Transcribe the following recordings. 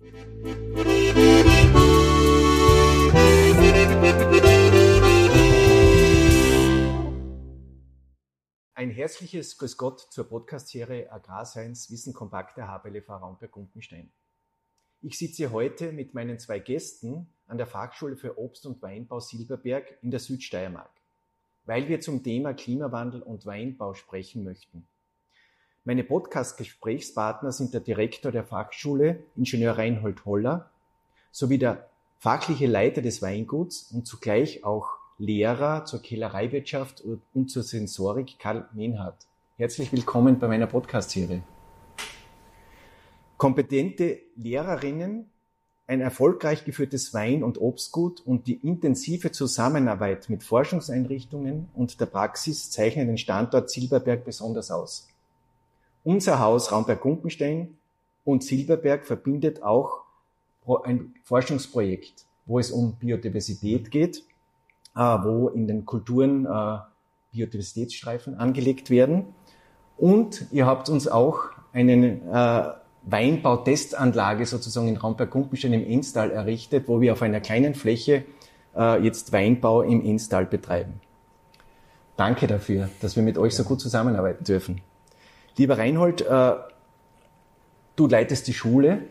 Ein herzliches Grüß Gott zur Podcast-Serie Agrarscience Wissen kompakt der HBLV Raumberg-Gumpenstein. Ich sitze heute mit meinen zwei Gästen an der Fachschule für Obst- und Weinbau Silberberg in der Südsteiermark, weil wir zum Thema Klimawandel und Weinbau sprechen möchten. Meine Podcast-Gesprächspartner sind der Direktor der Fachschule, Ingenieur Reinhold Holler, sowie der fachliche Leiter des Weinguts und zugleich auch Lehrer zur Kellereiwirtschaft und zur Sensorik, Karl Menhardt. Herzlich willkommen bei meiner Podcast-Serie. Kompetente Lehrerinnen, ein erfolgreich geführtes Wein- und Obstgut und die intensive Zusammenarbeit mit Forschungseinrichtungen und der Praxis zeichnen den Standort Silberberg besonders aus. Unser Haus Raumberg-Gumpenstein und Silberberg verbindet auch ein Forschungsprojekt, wo es um Biodiversität geht, äh, wo in den Kulturen äh, Biodiversitätsstreifen angelegt werden. Und ihr habt uns auch einen äh, Weinbautestanlage sozusagen in Raumberg-Gumpenstein im Enstal errichtet, wo wir auf einer kleinen Fläche jetzt Weinbau im Enstal betreiben. Danke dafür, dass wir mit euch so gut zusammenarbeiten dürfen. Lieber Reinhold, äh, du leitest die Schule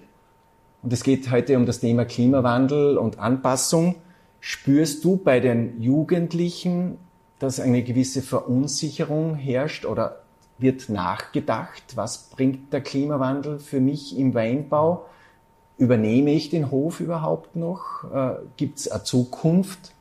und es geht heute um das Thema Klimawandel und Anpassung. Spürst du bei den Jugendlichen, dass eine gewisse Verunsicherung herrscht oder wird nachgedacht, was bringt der Klimawandel für mich im Weinbau? Übernehme ich den Hof überhaupt noch? Äh, Gibt es eine Zukunft?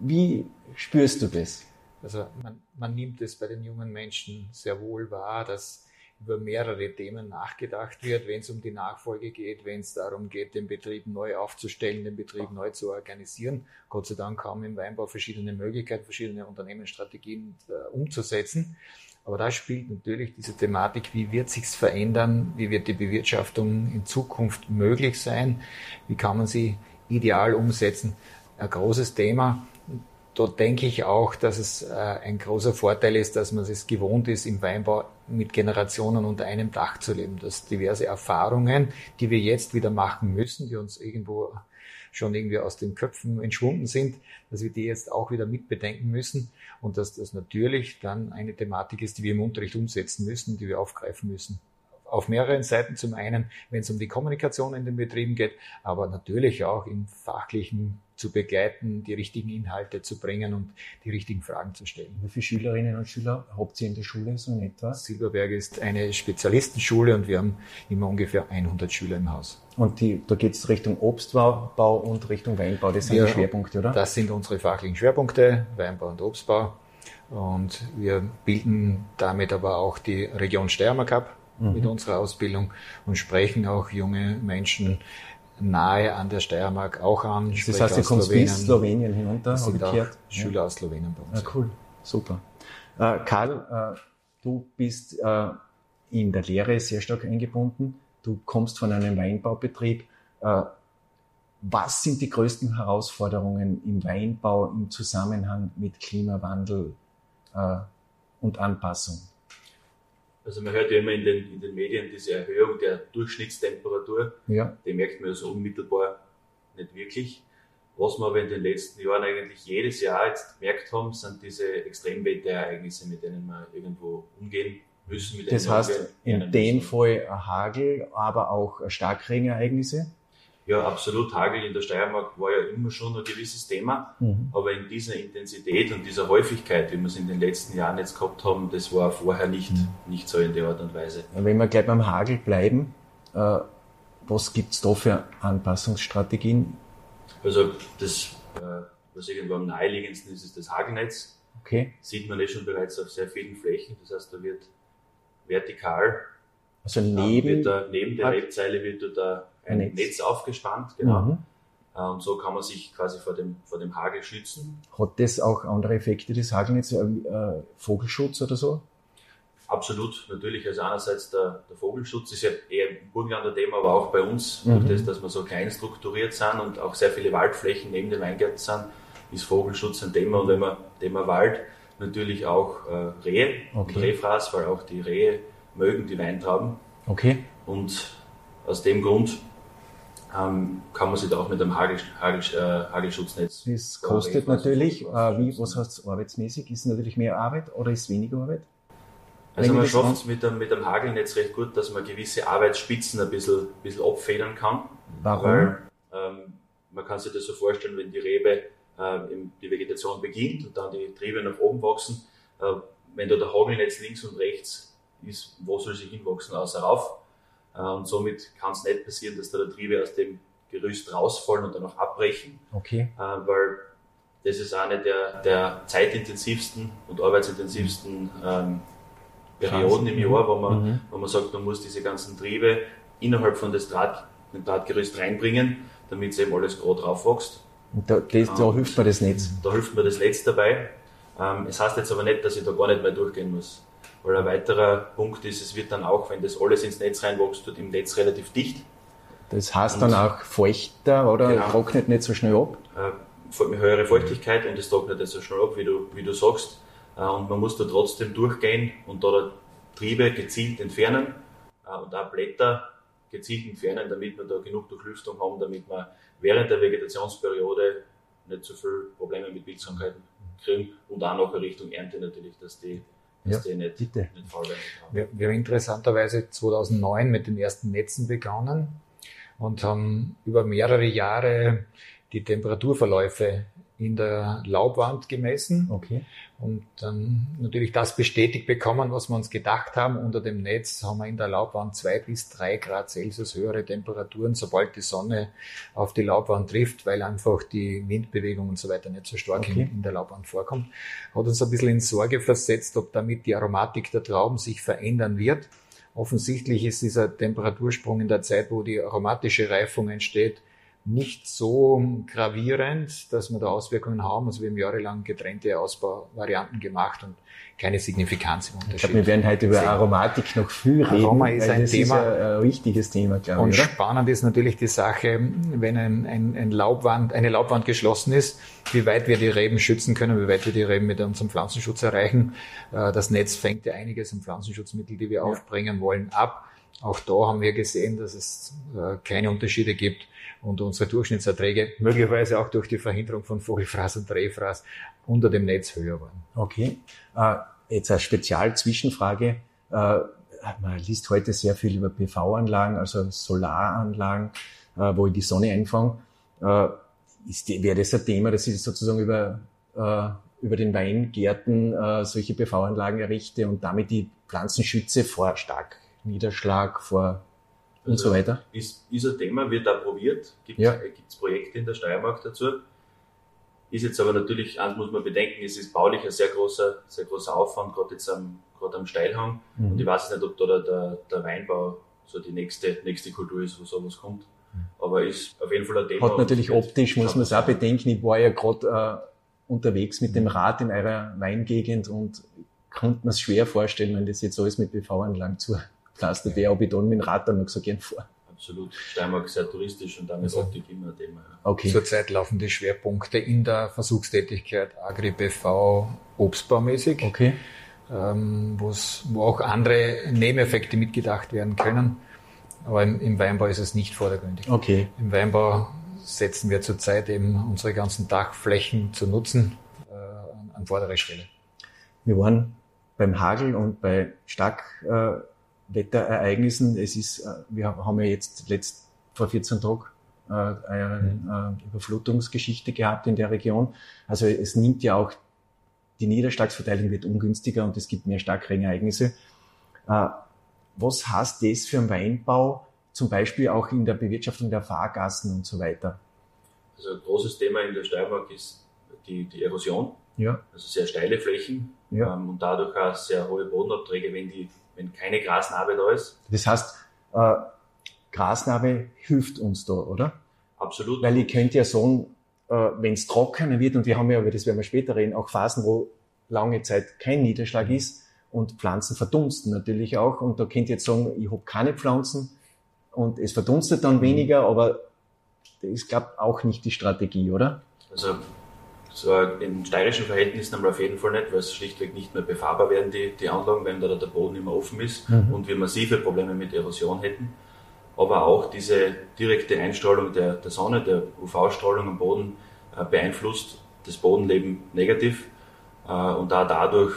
Wie spürst du das? Also man, man nimmt es bei den jungen Menschen sehr wohl wahr, dass über mehrere Themen nachgedacht wird, wenn es um die Nachfolge geht, wenn es darum geht, den Betrieb neu aufzustellen, den Betrieb neu zu organisieren. Gott sei Dank haben im Weinbau verschiedene Möglichkeiten, verschiedene Unternehmensstrategien äh, umzusetzen. Aber da spielt natürlich diese Thematik, wie wird sich's verändern, wie wird die Bewirtschaftung in Zukunft möglich sein, wie kann man sie ideal umsetzen, ein großes Thema dort denke ich auch, dass es äh, ein großer Vorteil ist, dass man es gewohnt ist, im Weinbau mit Generationen unter einem Dach zu leben. Dass diverse Erfahrungen, die wir jetzt wieder machen müssen, die uns irgendwo schon irgendwie aus den Köpfen entschwunden sind, dass wir die jetzt auch wieder mitbedenken müssen und dass das natürlich dann eine Thematik ist, die wir im Unterricht umsetzen müssen, die wir aufgreifen müssen auf mehreren Seiten. Zum einen, wenn es um die Kommunikation in den Betrieben geht, aber natürlich auch im fachlichen zu begleiten, die richtigen Inhalte zu bringen und die richtigen Fragen zu stellen. Wie viele Schülerinnen und Schüler habt ihr in der Schule so in etwa? Silberberg ist eine Spezialistenschule und wir haben immer ungefähr 100 Schüler im Haus. Und die, da geht es Richtung Obstbau und Richtung Weinbau, das sind wir, die Schwerpunkte, oder? Das sind unsere fachlichen Schwerpunkte, Weinbau und Obstbau. Und wir bilden damit aber auch die Region Steiermark ab mhm. mit unserer Ausbildung und sprechen auch junge Menschen nahe an der Steiermark auch an. Das heißt, du kommst Slowenien. bis Slowenien hinunter, sind auch Schüler ja. aus Slowenien bei uns. Ja, cool, super. Äh, Karl, äh, du bist äh, in der Lehre sehr stark eingebunden. Du kommst von einem Weinbaubetrieb. Äh, was sind die größten Herausforderungen im Weinbau im Zusammenhang mit Klimawandel äh, und Anpassung? Also man hört ja immer in den, in den Medien diese Erhöhung der Durchschnittstemperatur. Ja. Die merkt man ja so unmittelbar nicht wirklich. Was wir aber in den letzten Jahren eigentlich jedes Jahr jetzt gemerkt haben, sind diese Extremwetterereignisse, mit denen wir irgendwo umgehen müssen. das heißt, in dem Fall Hagel, aber auch Starkregenereignisse? Ja, absolut. Hagel in der Steiermark war ja immer schon ein gewisses Thema, mhm. aber in dieser Intensität und dieser Häufigkeit, wie wir es in den letzten Jahren jetzt gehabt haben, das war vorher nicht, mhm. nicht so in der Art und Weise. Wenn wir gleich beim Hagel bleiben, äh, was gibt's da für Anpassungsstrategien? Also das, äh, was irgendwo am naheliegendsten ist, ist das Hagelnetz. Okay. Sieht man eh schon bereits auf sehr vielen Flächen. Das heißt, da wird vertikal, also neben, wird da, neben der Rebzeile wird da ein Netz, Netz aufgespannt, genau. Mhm. Äh, und so kann man sich quasi vor dem, vor dem Hagel schützen. Hat das auch andere Effekte, das Hagelnetz, äh, Vogelschutz oder so? Absolut, natürlich. Also einerseits der, der Vogelschutz ist ja eher ein Burgenlander Thema, aber auch bei uns, mhm. durch das, dass wir so klein strukturiert sind und auch sehr viele Waldflächen neben den Weingärten sind, ist Vogelschutz ein Thema. Und wenn man Thema Wald natürlich auch äh, Rehe okay. und Rehfraß, weil auch die Rehe mögen die Weintrauben. Okay. Und aus dem Grund ähm, kann man sich da auch mit einem Hagel, Hagel, äh, Hagelschutznetz. Das kostet natürlich, äh, wie, was heißt es arbeitsmäßig? Ist natürlich mehr Arbeit oder ist weniger Arbeit? Also man schafft es mit einem, mit einem Hagelnetz recht gut, dass man gewisse Arbeitsspitzen ein bisschen, bisschen abfedern kann. Warum? Weil, ähm, man kann sich das so vorstellen, wenn die Rebe äh, die Vegetation beginnt und dann die Triebe nach oben wachsen, äh, wenn da der Hagelnetz links und rechts ist, wo soll sie hinwachsen, außer rauf. Äh, und somit kann es nicht passieren, dass da der Triebe aus dem Gerüst rausfallen und dann auch abbrechen. Okay. Äh, weil das ist eine der, der zeitintensivsten und arbeitsintensivsten ähm, Perioden im Jahr, wo man, mhm. wo man sagt, man muss diese ganzen Triebe innerhalb von das Draht, dem Drahtgerüst reinbringen, damit eben alles gerade drauf wächst. Und da, das, da ähm, hilft mir das Netz. Da hilft mir das Netz dabei. Ähm, es heißt jetzt aber nicht, dass ich da gar nicht mehr durchgehen muss. Weil ein weiterer Punkt ist, es wird dann auch, wenn das alles ins Netz reinwächst, wird im Netz relativ dicht. Das heißt und dann auch feuchter oder genau, trocknet nicht so schnell ab? Äh, höhere Feuchtigkeit und es trocknet nicht so schnell ab, wie du, wie du sagst. Äh, und man muss da trotzdem durchgehen und da Triebe gezielt entfernen äh, und auch Blätter gezielt entfernen, damit wir da genug Durchlüftung haben, damit wir während der Vegetationsperiode nicht so viele Probleme mit Pilzkrankheiten kriegen und auch noch Richtung Ernte natürlich, dass die ja, die nicht, bitte. nicht. Wir, wir haben interessanterweise 2009 mit den ersten Netzen begonnen und haben über mehrere Jahre die Temperaturverläufe in der Laubwand gemessen okay. und dann natürlich das bestätigt bekommen, was wir uns gedacht haben. Unter dem Netz haben wir in der Laubwand zwei bis drei Grad Celsius höhere Temperaturen, sobald die Sonne auf die Laubwand trifft, weil einfach die Windbewegung und so weiter nicht so stark okay. in, in, der Laubwand vorkommt. Hat uns ein bisschen in Sorge versetzt, ob damit die Aromatik der Trauben sich verändern wird. Offensichtlich ist dieser Temperatursprung in der Zeit, wo die aromatische Reifung entsteht, nicht so gravierend, dass wir da Auswirkungen haben. Also wir haben jahrelang getrennte Ausbauvarianten gemacht und keine Signifikanz im Unterschied. Ich glaube, wir werden heute über Aromatik noch viel reden. Aroma ist ein das Thema. Ist ein wichtiges Thema, glaube und ich. Und spannend ist natürlich die Sache, wenn ein, ein, ein Laubwand, eine Laubwand geschlossen ist, wie weit wir die Reben schützen können, wie weit wir die Reben mit unserem Pflanzenschutz erreichen. Äh, das Netz fängt ja einiges an Pflanzenschutzmittel, die wir ja. aufbringen wollen, ab. Auch da haben wir gesehen, dass es äh, keine Unterschiede gibt und unsere Durchschnittserträge möglicherweise auch durch die Verhinderung von Vogelfraß und Drehfraß unter dem Netz höher waren. Okay. Äh, jetzt eine Spezialzwischenfrage. Äh, man liest heute sehr viel über PV-Anlagen, also Solaranlagen, äh, wo ich die Sonne einfange. Äh, ist wäre das ein Thema, dass ich sozusagen über, äh, über den Weingärten äh, solche PV-Anlagen errichte und damit die Pflanzen schütze vor Starkniederschlag, vor und so weiter. Ist, ist ein Thema, wird da probiert, gibt es ja. Projekte in der Steiermark dazu. Ist jetzt aber natürlich, eins muss man bedenken, es ist baulich ein sehr großer, sehr großer Aufwand, gerade jetzt am, gerade am Steilhang. Mhm. Und ich weiß nicht, ob da der, der Weinbau so die nächste, nächste Kultur ist, wo sowas kommt. Mhm. Aber ist auf jeden Fall ein Thema. Hat natürlich optisch, muss man es auch bedenken. Ich war ja gerade äh, unterwegs mit dem Rad in eurer Weingegend und konnte mir es schwer vorstellen, wenn das jetzt alles mit PV-Anlagen zu pflastert der Beton mit dem Rad dann noch so gern vor. Absolut. Steiermark sehr touristisch und damit also, Optik immer ein Thema. Okay. Zurzeit laufen die Schwerpunkte in der Versuchstätigkeit Agri-BV obstbaumäßig. Okay. Ähm, wo auch andere Nebeneffekte mitgedacht werden können. Aber im, im, Weinbau ist es nicht vordergründig. Okay. Im Weinbau setzen wir zurzeit eben unsere ganzen Dachflächen zu nutzen äh, an vorderer Stelle. Wir waren beim Hagel und bei Stark äh, Wetterereignissen. Es ist, äh, wir haben ja jetzt letzt vor 14 Tagen äh, eine äh, Überflutungsgeschichte gehabt in der Region. Also es nimmt ja auch, die Niederschlagsverteilung wird ungünstiger und es gibt mehr Starkregenereignisse. Was heißt das für den Weinbau, zum Beispiel auch in der Bewirtschaftung der Fahrgassen und so weiter? Also ein großes Thema in der Steiermark ist die, die Erosion. Ja. Also sehr steile Flächen ja. ähm, und dadurch auch sehr hohe Bodenabträge, wenn die wenn keine Grasnarbe da ist. Das heißt, äh, Grasnarbe hilft uns da, oder? Absolut. Weil ich könnte ja sagen, äh, wenn es trockener wird, und wir haben ja, über das werden wir später reden, auch Phasen, wo lange Zeit kein Niederschlag ist und Pflanzen verdunsten natürlich auch. Und da könnt ihr jetzt sagen, ich habe keine Pflanzen und es verdunstet dann mhm. weniger, aber das ist, glaube auch nicht die Strategie, oder? Also so in steirischen Verhältnissen haben wir auf jeden Fall nicht, weil es schlichtweg nicht mehr befahrbar werden, die, die Anlagen, wenn da der Boden immer offen ist mhm. und wir massive Probleme mit Erosion hätten. aber auch diese direkte Einstrahlung der, der Sonne, der UV-Strahlung am Boden äh, beeinflusst das Bodenleben negativ äh, und da dadurch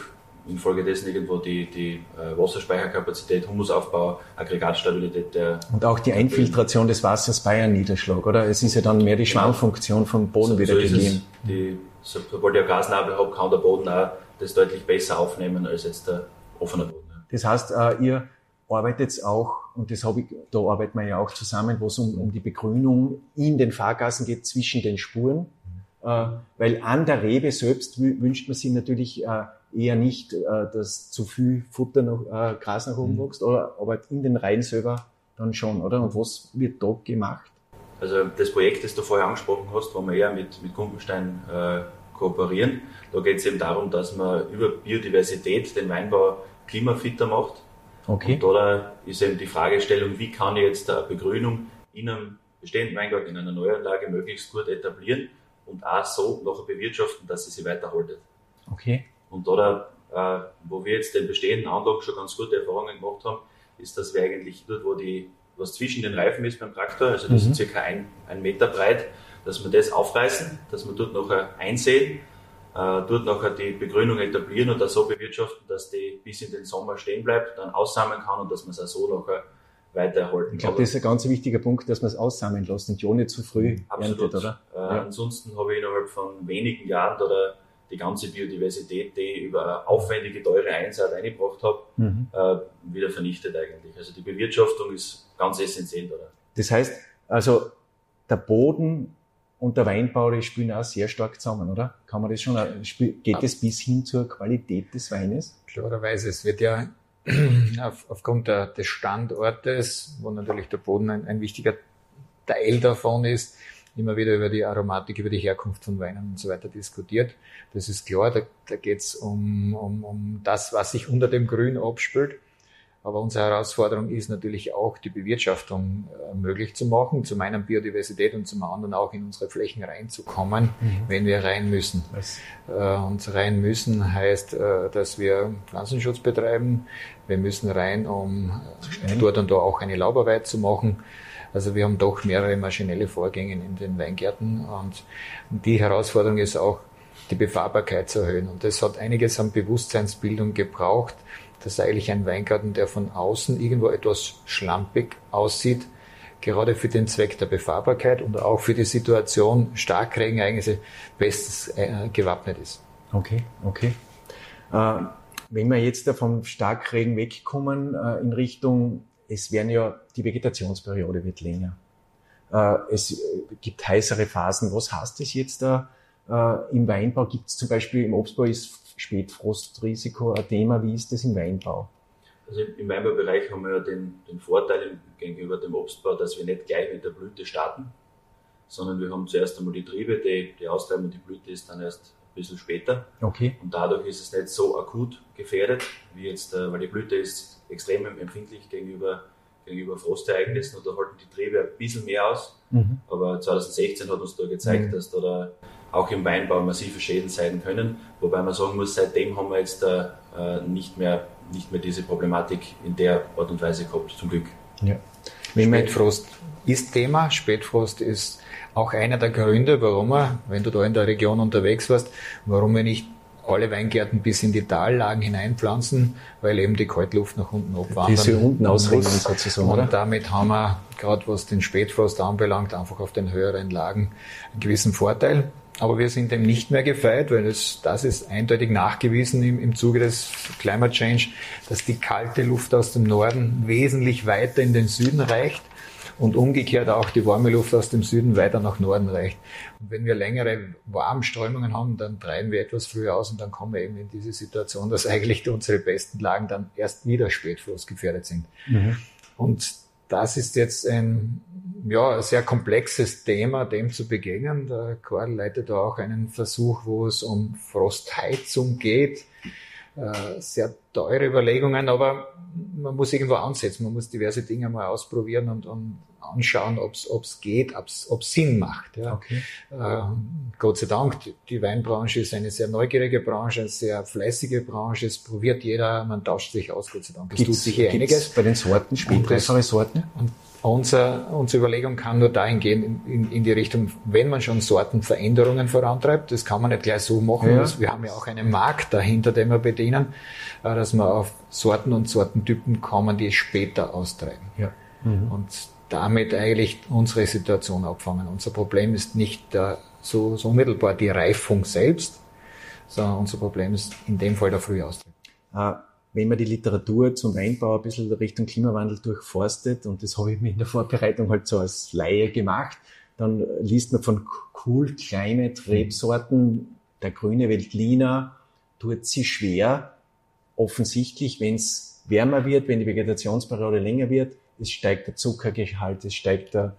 infolgedessen irgendwo die, die äh, Wasserspeicherkapazität, Humusaufbau, Aggregatstabilität der. Und auch die Einfiltration des Wassers bei einem Niederschlag, oder? Es ist ja dann mehr die. Schwammfunktion vom Boden so, wieder so gegeben. Die, sobald ich Gasnabel habe, kann der Boden auch das deutlich besser aufnehmen als jetzt der offene Boden. Das heißt, äh, ihr arbeitet auch, und das habe ich, da arbeiten wir ja auch zusammen, wo es um, um die Begrünung in den Fahrgassen geht zwischen den Spuren. Äh, weil an der Rebe selbst wünscht man sich natürlich äh, eher nicht, äh, dass zu viel Futter noch, äh, Gras nach oben mhm. wächst, oder, aber in den Reihen selber dann schon, oder? Und was wird da gemacht? Also das Projekt, das du vorher angesprochen hast, wo wir eher mit, mit Gumpenstein äh, kooperieren, da geht es eben darum, dass man über Biodiversität den Weinbau klimafitter macht. Okay. Und da ist eben die Fragestellung, wie kann ich jetzt eine Begrünung in einem bestehenden Weingarten, in einer Neuanlage möglichst gut etablieren und auch so nachher bewirtschaften, dass sie sich weiterhaltet. Okay. Und da, äh, wo wir jetzt den bestehenden Anlagen schon ganz gute Erfahrungen gemacht haben, ist, dass wir eigentlich dort, wo die, was zwischen den Reifen ist beim Traktor, also das mhm. ist circa ein, ein Meter breit, dass wir das aufreißen, dass wir dort nachher einsehen, äh, dort nachher die Begrünung etablieren und das so bewirtschaften, dass die bis in den Sommer stehen bleibt, dann aussammeln kann und dass man es auch so nachher weiter erhalten. Ich glaube, das ist ein ganz wichtiger Punkt, dass man es aussammeln lässt und ja nicht zu früh Absolut. erntet, oder? Äh, ja. Ansonsten habe ich innerhalb von wenigen Jahren oder die ganze Biodiversität, die ich über aufwendige, teure Einsaat eingebracht habe, mhm. äh, wieder vernichtet eigentlich. Also die Bewirtschaftung ist ganz essentiell. Oder? Das heißt, also der Boden und der Weinbau, die spielen auch sehr stark zusammen, oder? Kann man das schon, geht es bis hin zur Qualität des Weines? Klarerweise, es wird ja auf, aufgrund der, des Standortes, wo natürlich der Boden ein, ein wichtiger Teil davon ist, immer wieder über die Aromatik, über die Herkunft von Weinen und so weiter diskutiert. Das ist klar, da, da geht es um, um, um das, was sich unter dem Grün abspült. Aber unsere Herausforderung ist natürlich auch, die Bewirtschaftung äh, möglich zu machen, zum einen Biodiversität und zum anderen auch in unsere Flächen reinzukommen, mhm. wenn wir rein müssen. Äh, und rein müssen heißt, äh, dass wir Pflanzenschutz betreiben. Wir müssen rein, um dort und da auch eine Laubarbeit zu machen. Also wir haben doch mehrere maschinelle Vorgänge in den Weingärten und die Herausforderung ist auch, die Befahrbarkeit zu erhöhen. Und das hat einiges an Bewusstseinsbildung gebraucht, dass eigentlich ein Weingarten, der von außen irgendwo etwas schlampig aussieht, gerade für den Zweck der Befahrbarkeit und auch für die Situation Starkregenereignisse bestens äh, gewappnet ist. Okay, okay. Äh, wenn wir jetzt vom Starkregen wegkommen äh, in Richtung es werden ja, die Vegetationsperiode wird länger. Äh, es gibt heißere Phasen. Was heißt das jetzt da? Äh, Im Weinbau gibt es zum Beispiel, im Obstbau ist Spätfrostrisiko ein Thema. Wie ist das im Weinbau? Also im Weinbaubereich haben wir ja den, den Vorteil gegenüber dem Obstbau, dass wir nicht gleich mit der Blüte starten, sondern wir haben zuerst einmal die Triebe, die, die Austreibung, die Blüte ist dann erst ein bisschen später. Okay. Und dadurch ist es nicht so akut gefährdet, wie jetzt, äh, weil die Blüte ist extrem empfindlich gegenüber, gegenüber Frostereignissen und da halten die Triebe ein bisschen mehr aus. Mhm. Aber 2016 hat uns da gezeigt, mhm. dass da, auch im Weinbau massive Schäden sein können. Wobei man sagen muss, seitdem haben wir jetzt da, äh, nicht, mehr, nicht mehr diese Problematik in der Art und Weise gehabt, zum Glück. Ja. Spätfrost ist Thema. Spätfrost ist auch einer der Gründe, warum wir, wenn du da in der Region unterwegs warst, warum wir nicht alle Weingärten bis in die Tallagen hineinpflanzen, weil eben die Kaltluft nach unten abwandert. Die sie unten ausringen sozusagen, Und damit haben wir, gerade was den Spätfrost anbelangt, einfach auf den höheren Lagen einen gewissen Vorteil. Aber wir sind dem nicht mehr gefeit, weil das, das ist eindeutig nachgewiesen im, im Zuge des Climate Change, dass die kalte Luft aus dem Norden wesentlich weiter in den Süden reicht und umgekehrt auch die warme Luft aus dem Süden weiter nach Norden reicht. Und wenn wir längere Warmströmungen haben, dann treiben wir etwas früher aus und dann kommen wir eben in diese Situation, dass eigentlich unsere besten Lagen dann erst wieder spätfrostgefährdet sind. Mhm. Und das ist jetzt ein ja, sehr komplexes Thema, dem zu begegnen. Der Karl leitet da auch einen Versuch, wo es um Frostheizung geht. Äh, sehr teure Überlegungen, aber man muss irgendwo ansetzen, man muss diverse Dinge mal ausprobieren und, und anschauen, ob es geht, ob es Sinn macht. Ja. Okay. Äh, Gott sei Dank, die, Weinbranche ist eine sehr neugierige Branche, eine sehr fleißige Branche. Es probiert jeder, man tauscht sich aus, Gott sei Dank. Es tut sich hier einiges. Bei den Sorten, spätreifere Sorten? Und unser, unsere Überlegung kann nur dahin gehen, in, in, die Richtung, wenn man schon Sortenveränderungen vorantreibt, das kann man nicht gleich so machen. Ja. Wir haben ja auch einen Markt dahinter, den wir bedienen, äh, dass wir auf Sorten und Sortentypen kommen, die es später austreiben. Ja. Mhm. Und damit eigentlich unsere Situation abfangen. Unser Problem ist nicht der, so, so unmittelbar die Reifung selbst, sondern unser Problem ist in dem Fall der Frühaustrieb. Ah wenn man die Literatur zum Weinbau ein bisschen Richtung Klimawandel durchforstet, und das habe ich mir in der Vorbereitung halt so als Laie gemacht, dann liest man von Cool Climate Rebsorten, der grüne Veltliner tut sie schwer. Offensichtlich, wenn es wärmer wird, wenn die Vegetationsperiode länger wird, es steigt der Zuckergehalt, es steigt der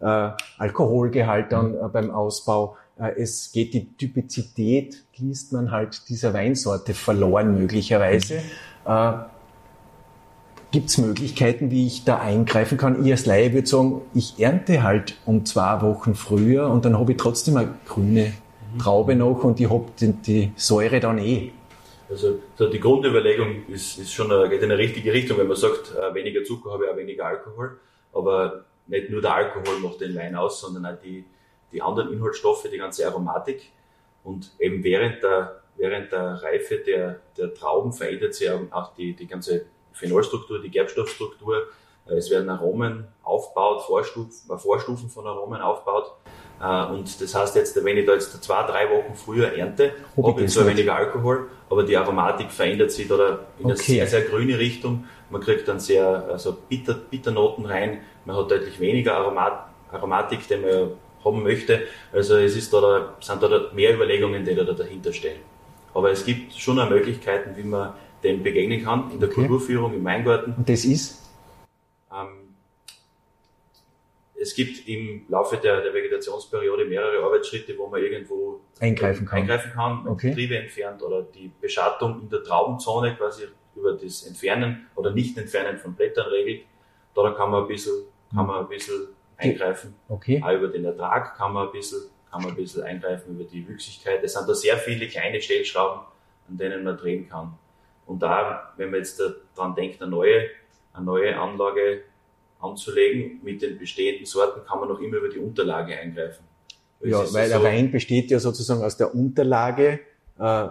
äh, Alkoholgehalt dann äh, beim Ausbau. Äh, es geht die Typizität, liest man halt dieser Weinsorte verloren möglicherweise. Äh, Gibt es Möglichkeiten, wie ich da eingreifen kann? Ich als Laie würde sagen, ich ernte halt um zwei Wochen früher und dann habe ich trotzdem eine grüne Traube noch und ich habe die, die, Säure dann eh. Also so die Grundüberlegung ist, ist schon eine, geht in eine richtige Richtung, wenn man sagt, äh, weniger Zucker habe ich auch weniger Alkohol. Aber nicht nur der Alkohol macht den Wein aus, sondern auch die, die anderen Inhaltsstoffe, die ganze Aromatik. Und eben während der während der Reife der, der Trauben verändert sich auch die, die ganze Phenolstruktur, die Gerbstoffstruktur. Äh, es werden Aromen aufgebaut, Vorstufen, äh, Vorstufen von Aromen aufgebaut. Äh, und das heißt jetzt, wenn ich da jetzt zwei, drei Wochen früher ernte, habe ich zwar weniger Alkohol, aber die Aromatik verändert sich oder in eine okay. sehr, sehr grüne Richtung. Man kriegt dann sehr also bitter, Bitternoten rein. Man hat deutlich weniger Aromat, Aromatik, die man haben möchte. Also es ist da, sind da mehr Überlegungen, die da dahinter stehen. Aber es gibt schon Möglichkeiten, wie man dem begegnen kann in der okay. Kulturführung, im Weingarten. Und das ist? Ähm, es gibt im Laufe der, der, Vegetationsperiode mehrere Arbeitsschritte, wo man irgendwo eingreifen kann, eingreifen kann okay. Triebe entfernt oder die Beschattung in der Traubenzone quasi über das Entfernen oder Nicht-Entfernen von Blättern regelt. Da kann man ein bisschen, kann man ein bisschen eingreifen. Okay. Auch über den Ertrag kann man ein bisschen kann man ein bisschen eingreifen über die Wüchsigkeit. Es sind da sehr viele kleine Stellschrauben, an denen man drehen kann. Und da, wenn man jetzt daran denkt, eine neue, eine neue Anlage anzulegen mit den bestehenden Sorten, kann man noch immer über die Unterlage eingreifen. ja, weil der Wein besteht ja sozusagen aus der Unterlage. Äh,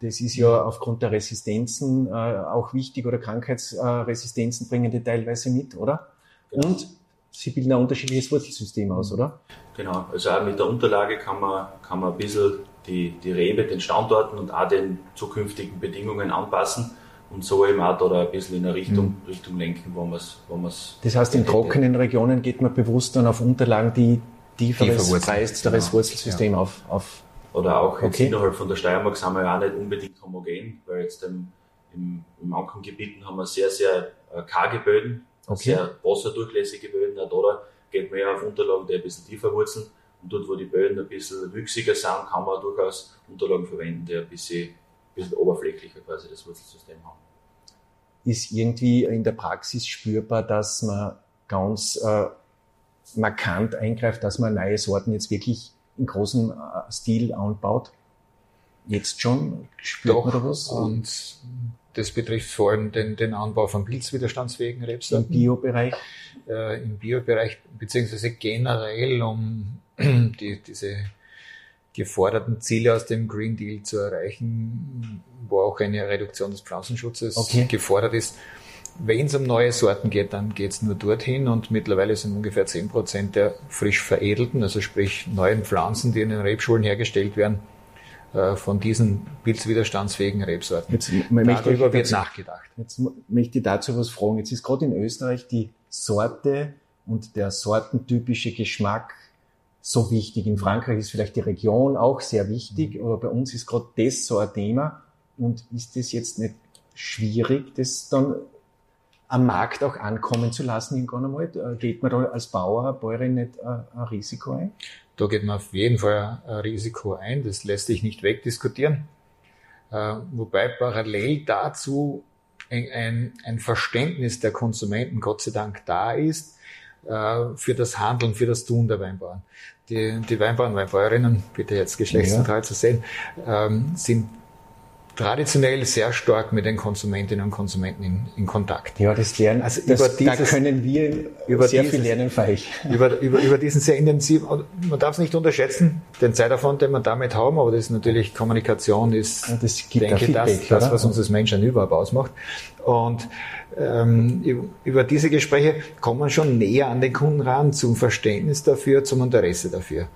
das ist ja aufgrund der Resistenzen äh, auch wichtig oder Krankheitsresistenzen bringen die teilweise mit, oder? Genau. Und sie bilden ein unterschiedliches Wurzelsystem aus, oder? Genau, also auch mit der Unterlage kann man, kann man ein bisschen die, die Rebe den Standorten und auch den zukünftigen Bedingungen anpassen und so eben auch da ein bisschen in eine Richtung, mhm. Richtung lenken, wo man es wo Das heißt, in trockenen Regionen geht man bewusst dann auf Unterlagen, die tieferes, freisteres genau. Wurzelsystem ja. auf, auf. Oder auch jetzt okay. innerhalb von der Steiermark sind wir ja auch nicht unbedingt homogen, weil jetzt im, im, im Ankengebieten haben wir sehr, sehr äh, karge Böden, okay. sehr wasserdurchlässige Böden, auch da geht man ja auf Unterlagen, die ein bisschen tiefer wurzeln. Und dort, wo die Böden ein bisschen wüchsiger sind, kann man durchaus Unterlagen verwenden, die ein bisschen, ein bisschen oberflächlicher quasi das Wurzelsystem haben. Ist irgendwie in der Praxis spürbar, dass man ganz äh, markant eingreift, dass man neue Sorten jetzt wirklich in großem äh, Stil anbaut? Jetzt schon? Spürt Doch, man da was? Und das betrifft vor allem den, den Anbau von pilzwiderstandsfähigen Rebsorten. Im Biobereich? Äh, Im Biobereich, beziehungsweise generell, um die, diese geforderten Ziele aus dem Green Deal zu erreichen, wo auch eine Reduktion des Pflanzenschutzes okay. gefordert ist. Wenn es um neue Sorten geht, dann geht es nur dorthin und mittlerweile sind ungefähr zehn Prozent der frisch veredelten, also sprich neuen Pflanzen, die in den Rebschulen hergestellt werden, von diesen pilzwiderstandsfähigen Rebsorten. Jetzt, Darüber wird nachgedacht. Jetzt möchte ich dazu was fragen. Jetzt ist gerade in Österreich die Sorte und der sortentypische Geschmack so wichtig. In Frankreich ist vielleicht die Region auch sehr wichtig, mhm. aber bei uns ist gerade das so ein Thema. Und ist es jetzt nicht schwierig, das dann am Markt auch ankommen zu lassen irgendwann einmal? Geht man da als Bauer, Bäuerin nicht ein Risiko ein? Da geht man auf jeden Fall ein Risiko ein, das lässt sich nicht wegdiskutieren. Äh, wobei parallel dazu ein, ein, Verständnis der Konsumenten Gott sei Dank da ist, äh, für das Handeln, für das Tun der Weinbauern. Die, die Weinbauern, Weinbäuerinnen, bitte jetzt geschlechtsneutral ja. zu sehen, ähm, sind traditionell sehr stark mit den Konsumentinnen und Konsumenten in, in Kontakt. Ja, das lernen, also das, über dieses, da können wir über sehr dieses, viel lernen für euch. Über, über, über diesen sehr intensiven, man darf es nicht unterschätzen, den Zeitaufwand, den wir damit haben, aber das ist natürlich Kommunikation, ist, das gibt denke ich, das, das, was uns als Menschen überhaupt ausmacht. Und ähm, über diese Gespräche kommt man schon näher an den Kunden ran, zum Verständnis dafür, zum Interesse dafür.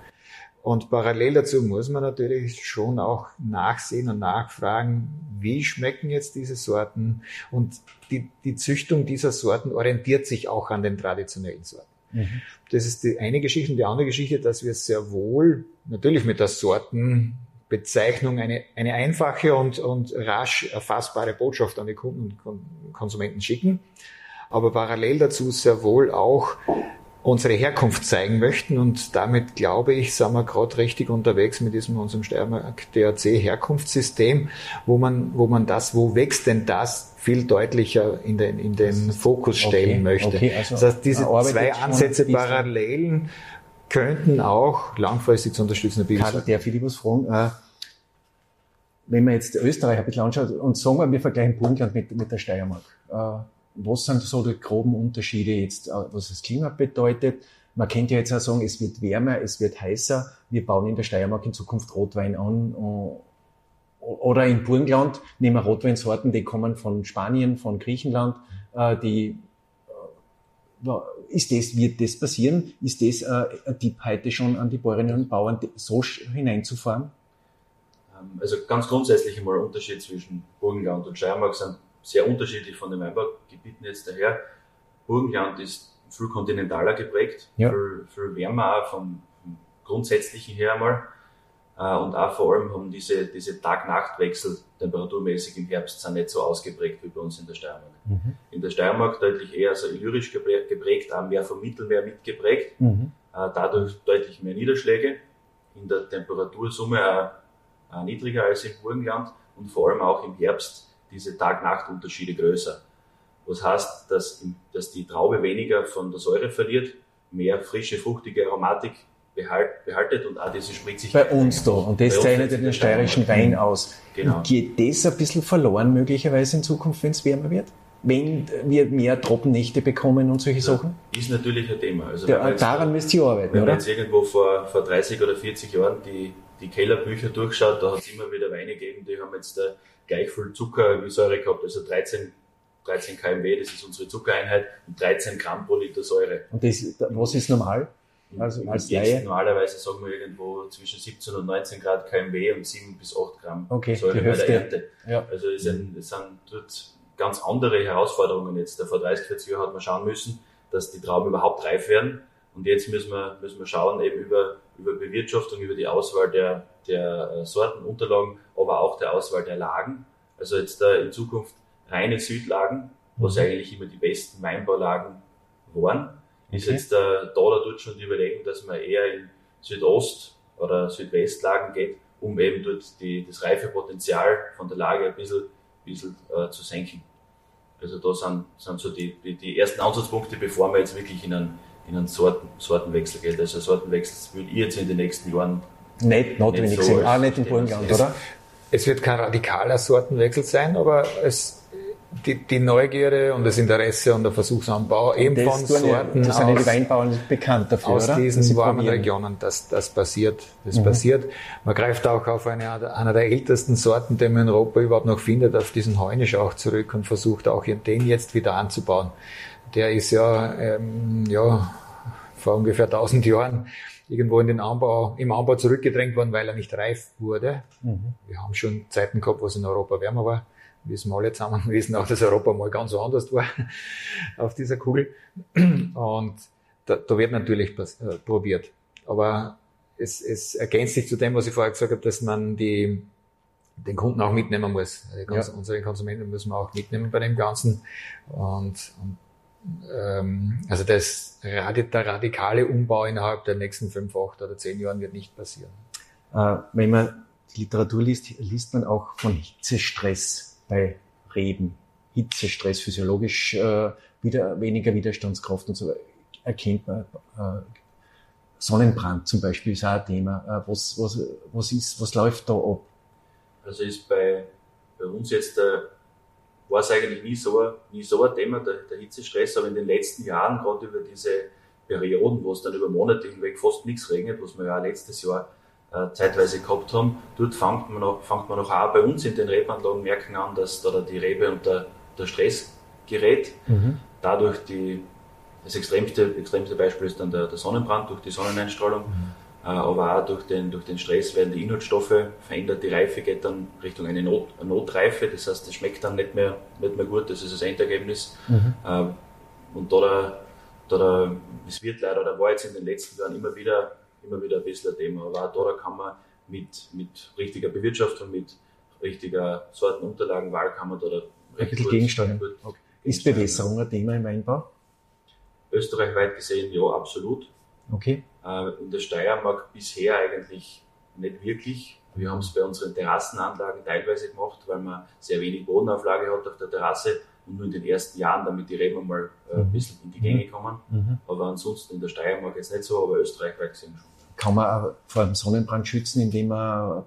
Und parallel dazu muss man natürlich schon auch nachsehen und nachfragen, wie schmecken jetzt diese Sorten? Und die, die Züchtung dieser Sorten orientiert sich auch an den traditionellen Sorten. Mhm. Das ist die eine Geschichte. Und die andere Geschichte, dass wir sehr wohl natürlich mit der Sortenbezeichnung eine, eine einfache und, und rasch erfassbare Botschaft an die Kunden und Konsumenten schicken. Aber parallel dazu sehr wohl auch unsere Herkunft zeigen möchten. Und damit, glaube ich, sind wir gerade richtig unterwegs mit diesem unserem Steiermark DAC Herkunftssystem, wo man, wo man das, wo wächst denn das, viel deutlicher in den, in den Fokus stellen okay, möchte. Okay, also das heißt, diese zwei Ansätze parallelen könnten auch langfristig zu unterstützen. Karl, der Philippus fragen, äh, wenn man jetzt Österreich ein bisschen anschaut und sagen wir, wir vergleichen Burgenland mit, mit der Steiermark. Was sind so die groben Unterschiede jetzt, äh, was das Klima bedeutet? Man könnte ja jetzt auch sagen, es wird wärmer, es wird heißer. Wir bauen in der Steiermark in Zukunft Rotwein an. Äh, oder in Burgenland nehmen wir Rotweinsorten, die kommen von Spanien, von Griechenland, äh, die ist das, wird das passieren? Ist das ein Tipp heute schon an die Bäuerinnen und Bauern, so hineinzufahren? Ähm, also ganz grundsätzlich einmal ein Unterschied zwischen Burgenland und Steiermark sind sehr unterschiedlich von den Weinbaugebieten jetzt daher. Burgenland ist viel kontinentaler geprägt, ja. viel, viel wärmer auch vom, vom Grundsätzlichen her einmal. Äh, und auch vor allem haben diese, diese Tag-Nacht-Wechsel temperaturmäßig im Herbst sind nicht so ausgeprägt wie bei uns in der Steiermark. Mhm. In der Steiermark deutlich eher so illyrisch geprägt, auch mehr vom Mittelmeer mitgeprägt, mhm. Äh, dadurch deutlich mehr Niederschläge, in der Temperatursumme auch, auch niedriger als im Burgenland und vor allem auch im Herbst diese Tag-Nacht-Unterschiede größer. Was heißt, dass, dass die Traube weniger von der Säure verliert, mehr frische, fruchtige Aromatik behalt, behaltet und auch diese Spritzigkeit. Bei uns da. Und das zeichnet den steirischen Wein aus. Genau. geht das ein bisschen verloren möglicherweise in Zukunft, wenn es wärmer wird? Wenn wir mehr Trockennächte bekommen und solche Sachen? Ist natürlich ein Thema. Also Der, daran müsst ihr arbeiten, wenn oder? Wenn man jetzt irgendwo vor, vor 30 oder 40 Jahren die, die Kellerbücher durchschaut, da hat es immer wieder Weine gegeben, die haben jetzt da gleich viel Zucker wie Säure gehabt, also 13 13 kmw, das ist unsere Zuckereinheit, und 13 Gramm pro Liter Säure. Und das, was ist normal? Also als jetzt normalerweise sagen wir irgendwo zwischen 17 und 19 Grad kmw und 7 bis 8 Gramm okay, Säure bei der Ernte. Ja. Also es sind, es sind dort ganz andere Herausforderungen jetzt. Vor 30, 40 Jahren hat man schauen müssen, dass die Trauben überhaupt reif werden. Und jetzt müssen wir, müssen wir schauen, eben über, über Bewirtschaftung, über die Auswahl der, der äh, Sortenunterlagen, aber auch der Auswahl der Lagen. Also jetzt da in Zukunft reine Südlagen, was mhm. eigentlich immer die besten Weinbaulagen waren, ist okay. jetzt da, da oder dort schon die Überlegung, dass man eher in Südost- oder Südwestlagen geht, um eben dort die, das Reifepotenzial von der Lage ein bisschen, bisschen äh, zu senken. Also da sind, sind so die, die, die ersten Ansatzpunkte, bevor man jetzt wirklich in einen, in einen Sorten, Sortenwechsel geht. Also Sortenwechsel würde ich jetzt in den nächsten Jahren nicht notwendig nicht so sehen. Ah, nicht im Burgenland, oder? Es wird kein radikaler Sortenwechsel sein, aber es, die, die Neugierde und das Interesse und der Versuchsanbau eben das von Sorten das sind die Weinbauern bekannt dafür, aus oder? diesen warmen probieren. Regionen, dass das passiert. Das mhm. passiert. Man greift auch auf eine einer der ältesten Sorten, den man in Europa überhaupt noch findet, auf diesen Heunisch auch zurück und versucht auch den jetzt wieder anzubauen. Der ist ja, ähm, ja vor ungefähr 1000 Jahren irgendwo in den Anbau, im Anbau zurückgedrängt worden, weil er nicht reif wurde. Mhm. Wir haben schon Zeiten gehabt, wo es in Europa wärmer war. Wissen wir alle zusammen, wissen auch, dass Europa mal ganz anders war auf dieser Kugel. Und da, da wird natürlich äh, probiert. Aber es, es ergänzt sich zu dem, was ich vorher gesagt habe, dass man die, den Kunden auch mitnehmen muss. Also ja. Unsere Konsumenten müssen wir auch mitnehmen bei dem Ganzen. Und, und ähm, also das, der radikale Umbau innerhalb der nächsten fünf, acht oder zehn Jahren wird nicht passieren. Äh, wenn man die Literatur liest, liest man auch von Hitzestress bei Reben. Hitzestress, physiologisch äh, wieder, weniger Widerstandskraft und so weiter. erkennt man? Äh, Sonnenbrand zum Beispiel ist auch ein Thema. Äh, was, was, was, ist, was läuft da ab? Also ist bei, bei uns jetzt der war es eigentlich nie so, nie so ein Thema, der, der Hitzestress, aber in den letzten Jahren, gerade über diese Perioden, wo es dann über Monate hinweg fast nichts regnet, was wir ja auch letztes Jahr äh, zeitweise gehabt haben, dort fängt man, noch, fängt man noch auch bei uns in den Rebanlagen merken an, dass da die Rebe unter der Stress gerät. Mhm. Dadurch die, das extremste, extremste Beispiel ist dann der, der Sonnenbrand durch die Sonneneinstrahlung. Mhm. Äh, aber auch durch den, durch den Stress werden die Inhaltsstoffe verändert, die Reife geht dann Richtung eine, Not, Notreife, das heißt, es schmeckt dann nicht mehr, nicht mehr gut, das ist das Endergebnis. Mhm. Äh, und da, da, da, es wird leider, da war jetzt in den letzten Jahren immer wieder, immer wieder ein bisschen ein Thema, aber auch da kann man mit, mit richtiger Bewirtschaftung, mit richtiger Sortenunterlagenwahl kann man da, da ein bisschen gegensteuern. Ist Bewässerung ein Thema im Weinbau? Österreichweit gesehen, ja, absolut. Okay. Äh, in der Steiermark bisher eigentlich nicht wirklich. Wir haben es bei unseren Terrassenanlagen teilweise gemacht, weil man sehr wenig Bodenauflage hat auf der Terrasse und nur in den ersten Jahren, damit die Reben mal äh, ein mhm. bisschen in die Gänge kommen. Mhm. Aber ansonsten in der Steiermark jetzt nicht so, aber österreichweit gesehen schon. Kann man vor dem Sonnenbrand schützen, indem man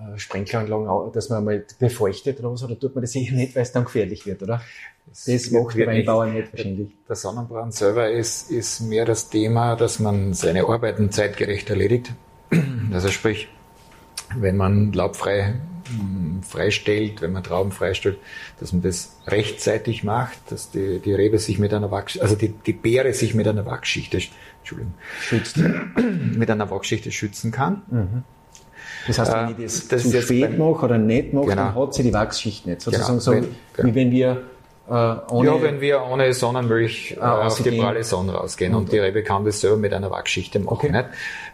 äh, Sprenkleranlagen, dass man mal befeuchtet oder was, oder tut man das sicher nicht, weil es dann gefährlich wird, oder? Das, das macht der Weinbauer nicht wahrscheinlich. Der Sonnenbrand selber ist, ist mehr das Thema, dass man seine Arbeiten zeitgerecht erledigt. Also sprich, wenn man laubfrei hm, freistellt, wenn man Trauben freistellt, dass man das rechtzeitig macht, dass die, die Rebe sich mit einer Wachschicht, also die, die Beere sich mit einer Wachschicht, Entschuldigung, schützt, mit einer Wachschicht schützen kann. Mhm. Das heißt, wenn äh, ich das, das zu spät mache oder nicht mache, genau. dann hat sie die Wachsschicht nicht. Sozusagen genau. so, wenn, genau. wie wenn wir äh, ohne, ja, wenn wir ohne Sonnenmilch äh, ah, auf die pralle Sonne rausgehen und, und die Rebe kann das selber mit einer Wachschicht machen. Okay. Nicht?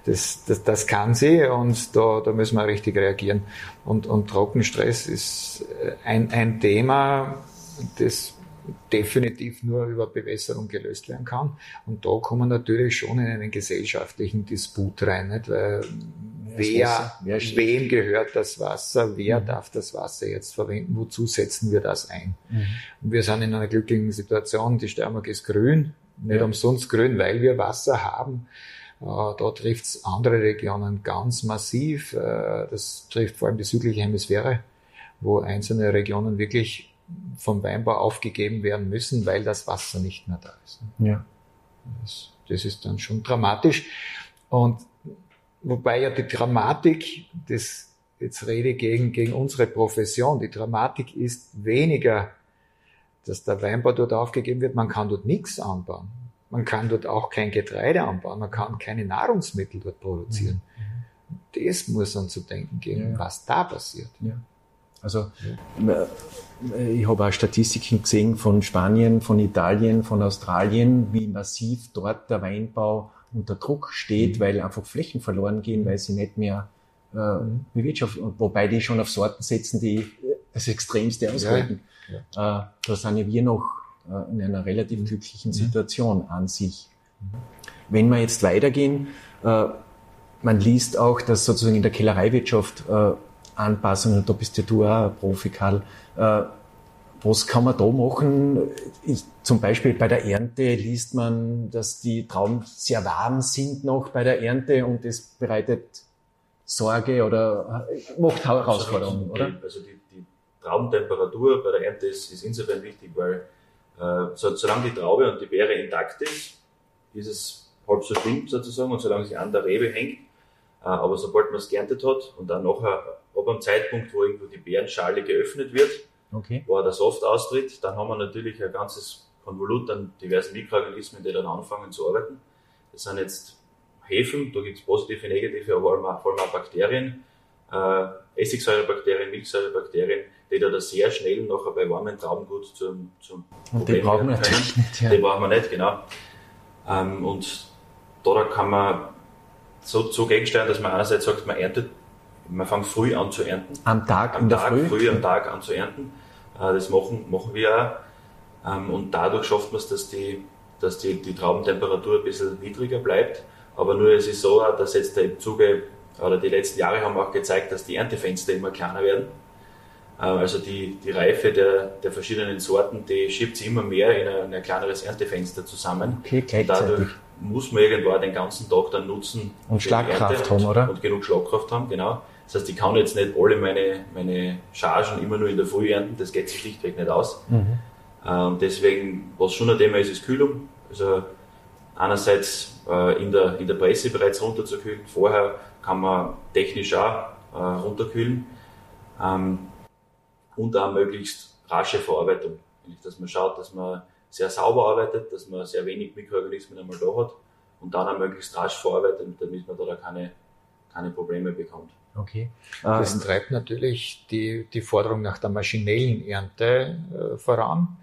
Das, das, das kann sie und da, da müssen wir richtig reagieren. Und, und Trockenstress ist äh, ein, ein Thema, das definitiv nur über Bewässerung gelöst werden kann. Und da kommen wir natürlich schon in einen gesellschaftlichen Disput rein, nicht? weil wer, wer wem gehört das Wasser, wer mhm. darf das Wasser jetzt verwenden, wozu setzen wir das ein. Mhm. Und wir sind in einer glücklichen Situation, die Steiermark ist grün, nicht ja. umsonst grün, weil wir Wasser haben. Äh, da trifft es andere Regionen ganz massiv. Äh, das trifft vor allem die südliche Hemisphäre, wo einzelne Regionen wirklich vom Weinbau aufgegeben werden müssen, weil das Wasser nicht mehr da ist. Ja. Das, das ist dann schon dramatisch. Und Wobei ja die Dramatik, das, jetzt rede ich gegen, gegen unsere Profession, die Dramatik ist weniger, dass der Weinbau dort aufgegeben wird, man kann dort nichts anbauen. Man kann dort auch kein Getreide anbauen, man kann keine Nahrungsmittel dort produzieren. Mhm. Das muss man zu denken geben, ja. was da passiert. Ja. Also. Äh, ich habe auch Statistiken gesehen von Spanien, von Italien, von Australien, wie massiv dort der Weinbau unter Druck steht, mhm. weil einfach Flächen verloren gehen, weil sie nicht mehr äh, mhm. bewirtschaften, wobei die schon auf Sorten setzen, die das Extremste aushalten. Ja, ja. Äh, da sind ja wir noch äh, in einer relativ mhm. glücklichen Situation mhm. an sich. Wenn wir jetzt weitergehen, äh, man liest auch, dass sozusagen in der Kellereiwirtschaft äh, Anpassungen, da bist ja du auch ein Profi, Karl, äh, was kann man da machen? Ich, zum Beispiel bei der Ernte liest man, dass die Trauben sehr warm sind noch bei der Ernte und das bereitet Sorge oder macht Herausforderungen, oder? Also die, die Traubentemperatur bei der Ernte ist, ist insofern wichtig, weil äh, so, solange die Traube und die Beere intakt ist, ist es halb so schlimm sozusagen und solange sie an der Rebe hängt. Äh, aber sobald man es geerntet hat und dann nachher ab einem Zeitpunkt, wo irgendwo die Beerenschale geöffnet wird, okay. wo der Soft austritt, dann haben wir natürlich ein ganzes Konvolut an diversen Mikroorganismen, die dann anfangen zu arbeiten. Das sind jetzt Hefen, da gibt es positive, negative, aber vor allem auch Bakterien, äh, Essigsäurebakterien, Milchsäurebakterien, die da, sehr schnell nachher bei warmen Trauben gut zum, zum und Problem die brauchen wir natürlich nicht. Ja. Die brauchen wir nicht, genau. Ähm, und da kann man so, so gegensteuern, dass man einerseits sagt, man erntet man fängt früh an zu ernten. Am Tag, am Tag, Früh? früh am Tag an zu ernten. Äh, das machen, machen wir auch. Ähm, und dadurch schafft man es, dass die, dass die, die Traubentemperatur ein bisschen niedriger bleibt. Aber nur es ist so, dass jetzt im Zuge, oder die letzten Jahre haben auch gezeigt, dass die Erntefenster immer kleiner werden. Äh, also die, die Reife der, der verschiedenen Sorten, die schiebt sich immer mehr in ein, in ein kleineres Erntefenster zusammen. Okay, dadurch, muss man irgendwo den ganzen Tag dann nutzen. Und Schlagkraft haben, oder? Und genug Schlagkraft haben, genau. Das heißt, ich kann jetzt nicht alle meine, meine Chargen immer nur in der Früh ernten, das geht sich schlichtweg nicht aus. Mhm. Ähm, deswegen, was schon ein Thema ist, ist Kühlung. Also einerseits äh, in, der, in der Presse bereits runterzukühlen, vorher kann man technisch auch äh, runterkühlen ähm, und auch möglichst rasche Verarbeitung. Dass man schaut, dass man sehr sauber arbeitet, dass man sehr wenig Mikroorganismen einmal da hat und dann auch möglichst rasch verarbeitet, damit man da keine, keine Probleme bekommt. Okay. Das ähm, treibt natürlich die, die Forderung nach der maschinellen Ernte äh, voran,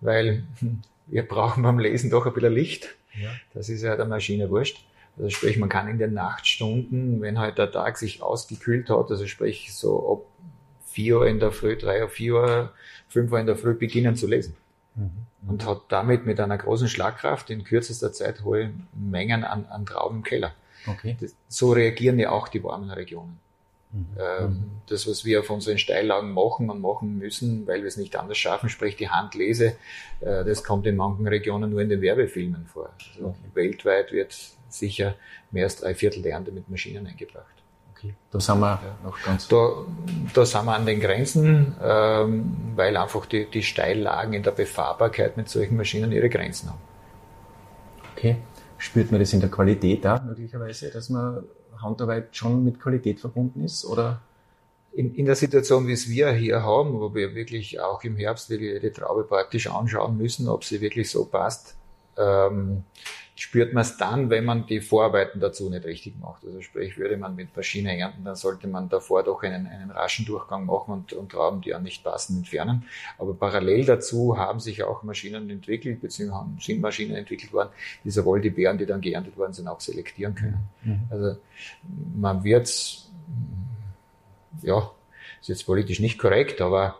weil hm, wir brauchen beim Lesen doch ein bisschen Licht. Ja. Das ist ja der Maschine wurscht. Also sprich, man kann in den Nachtstunden, wenn halt der Tag sich ausgekühlt hat, also sprich so ab 4 Uhr in der Früh, 3 Uhr, 4 Uhr, 5 Uhr in der Früh beginnen zu lesen. Mhm. Und hat damit mit einer großen Schlagkraft in kürzester Zeit hohe Mengen an, an Trauben im Keller. Okay. Das, so reagieren ja auch die warmen Regionen. Mhm. Ähm, das, was wir auf unseren Steillagen machen und machen müssen, weil wir es nicht anders schaffen, sprich die Handlese, äh, das kommt in manchen Regionen nur in den Werbefilmen vor. Also okay. Weltweit wird sicher mehr als drei Viertel der Ernte mit Maschinen eingebracht. Okay. Da sind wir ja. noch ganz. Da, da sind wir an den Grenzen, ähm, weil einfach die, die Steillagen in der Befahrbarkeit mit solchen Maschinen ihre Grenzen haben. Okay. Spürt man das in der Qualität da möglicherweise, dass man Handarbeit schon mit Qualität verbunden ist? Oder? In, in der Situation, wie es wir hier haben, wo wir wirklich auch im Herbst die Traube praktisch anschauen müssen, ob sie wirklich so passt, ähm, spürt man es dann, wenn man die Vorarbeiten dazu nicht richtig macht. Also sprich, würde man mit Maschine ernten, dann sollte man davor doch einen, einen raschen Durchgang machen und, und Trauben, die ja nicht passen, entfernen. Aber parallel dazu haben sich auch Maschinen entwickelt, beziehungsweise sind Maschinen entwickelt worden, die sowohl die Beeren, die dann geerntet worden sind, auch selektieren können. Mhm. Also man wird ja, ist jetzt politisch nicht korrekt, aber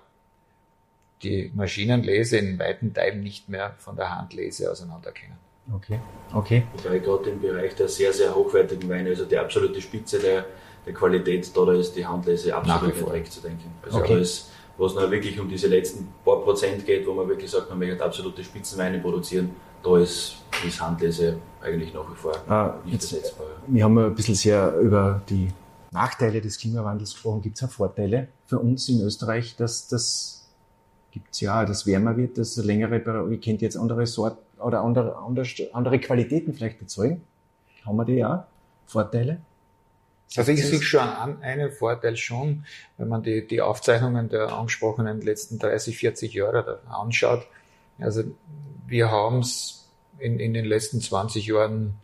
die Maschinenlese in weiten Teilen nicht mehr von der Handlese auseinanderkennen. Okay. okay. Wobei gerade im Bereich der sehr, sehr hochwertigen Weine, also die absolute Spitze der, der Qualität, da, da ist die Handlese absolut nicht wegzudenken. Also okay. alles, was noch wirklich um diese letzten paar Prozent geht, wo man wirklich sagt, man möchte absolute Spitzenweine produzieren, da ist, ist Handlese eigentlich nach wie vor ah, nicht ersetzbar. Wir haben ein bisschen sehr über die Nachteile des Klimawandels gesprochen. Gibt es auch Vorteile für uns in Österreich, dass das gibt es ja, dass wärmer wird, dass längere, ich kennt jetzt andere Sorten oder andere, andere, andere Qualitäten vielleicht erzeugen. Haben wir die ja? Vorteile? Also ich sehe schon an, einen Vorteil schon, wenn man die, die Aufzeichnungen der angesprochenen letzten 30, 40 Jahre anschaut. Also wir haben es in, in den letzten 20 Jahren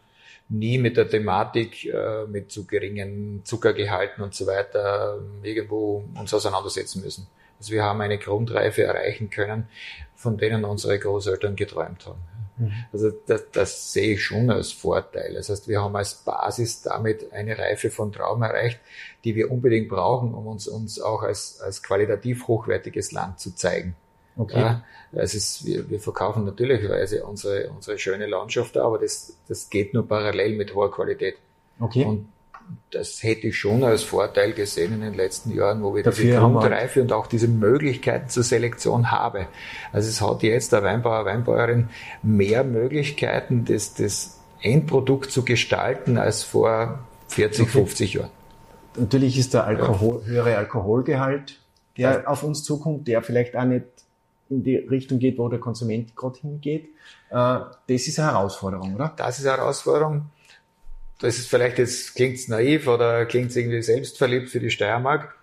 nie mit der Thematik äh, mit zu geringen Zuckergehalten und so weiter irgendwo uns auseinandersetzen müssen. Also wir haben eine Grundreife erreichen können, von denen unsere Großeltern geträumt haben. Mhm. Also das, das sehe ich schon als Vorteil. Das heißt, wir haben als Basis damit eine Reife von Traum erreicht, die wir unbedingt brauchen, um uns, uns auch als, als qualitativ hochwertiges Land zu zeigen. Okay. Ja, es ist, wir, wir verkaufen natürlicherweise unsere, unsere schöne Landschaft, aber das, das geht nur parallel mit hoher Qualität. Okay. Und das hätte ich schon als Vorteil gesehen in den letzten Jahren, wo wir Dafür diese Grundreife und auch diese Möglichkeiten zur Selektion habe. Also es hat jetzt der Weinbauer, Weinbäuerin mehr Möglichkeiten, das, das Endprodukt zu gestalten als vor 40, okay. 50 Jahren. Natürlich ist der Alkohol, ja. höhere Alkoholgehalt, der auf uns zukommt, der vielleicht auch nicht in die Richtung geht, wo der Konsument gerade hingeht. Äh, das ist eine Herausforderung, oder? Das ist eine Herausforderung das ist vielleicht jetzt klingt's naiv oder klingt's irgendwie selbstverliebt für die Steiermark.